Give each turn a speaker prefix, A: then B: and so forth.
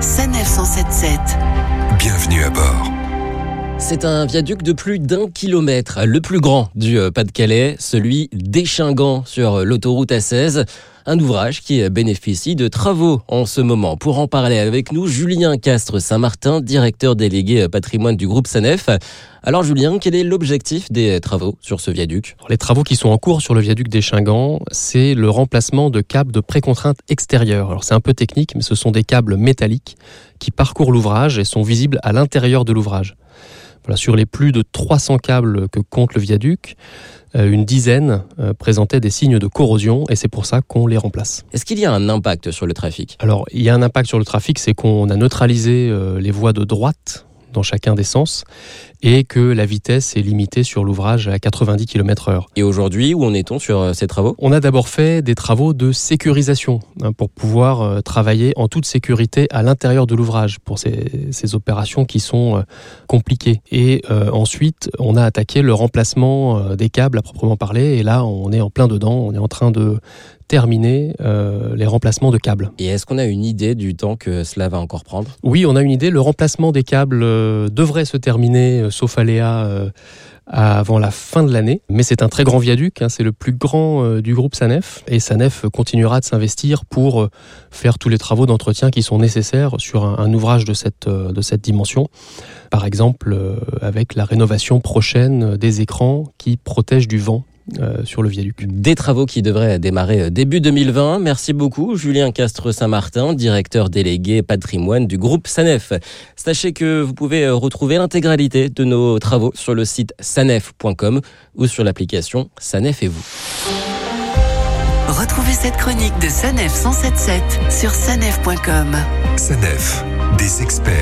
A: Sanef 177.
B: Bienvenue à bord.
C: C'est un viaduc de plus d'un kilomètre, le plus grand du euh, Pas-de-Calais, celui d'Échingant sur euh, l'autoroute A16. Un ouvrage qui bénéficie de travaux en ce moment. Pour en parler avec nous, Julien Castre Saint-Martin, directeur délégué euh, patrimoine du groupe Sanef. Alors Julien, quel est l'objectif des travaux sur ce viaduc?
D: Les travaux qui sont en cours sur le viaduc d'Échingant, c'est le remplacement de câbles de précontrainte extérieure. Alors c'est un peu technique, mais ce sont des câbles métalliques qui parcourent l'ouvrage et sont visibles à l'intérieur de l'ouvrage. Voilà, sur les plus de 300 câbles que compte le viaduc, euh, une dizaine euh, présentaient des signes de corrosion et c'est pour ça qu'on les remplace.
C: Est-ce qu'il y a un impact sur le trafic?
D: Alors, il y a un impact sur le trafic, c'est qu'on a neutralisé euh, les voies de droite dans chacun des sens et que la vitesse est limitée sur l'ouvrage à 90 km heure.
C: Et aujourd'hui, où en est-on sur euh, ces travaux?
D: On a d'abord fait des travaux de sécurisation hein, pour pouvoir euh, travailler en toute sécurité à l'intérieur de l'ouvrage pour ces, ces, opérations qui sont euh, compliquées. Et euh, ensuite, on a attaqué le remplacement des câbles à proprement parler et là, on est en plein dedans, on est en train de terminer euh, les remplacements de câbles.
C: Et est-ce qu'on a une idée du temps que cela va encore prendre?
D: Oui, on a une idée. Le remplacement des câbles devrait se terminer, euh, sauf aléa, euh, avant la fin de l'année. Mais c'est un très grand viaduc, hein, c'est le plus grand euh, du groupe Sanef. Et Sanef continuera de s'investir pour euh, faire tous les travaux d'entretien qui sont nécessaires sur un, ouvrage de cette, euh, dimension. Par exemple, euh, avec la rénovation prochaine des écrans qui protègent du vent euh, sur le viaduc.
C: Des travaux qui devraient démarrer début 2020. Merci beaucoup, Julien Castre Saint-Martin, directeur délégué patrimoine du groupe Sanef. Sachez que vous pouvez retrouver l'intégralité de nos travaux sur le site sanef.com ou sur l'application Sanef et vous.
A: Retrouvez cette chronique de Sanef 177 sur sanef.com.
B: Sanef, des experts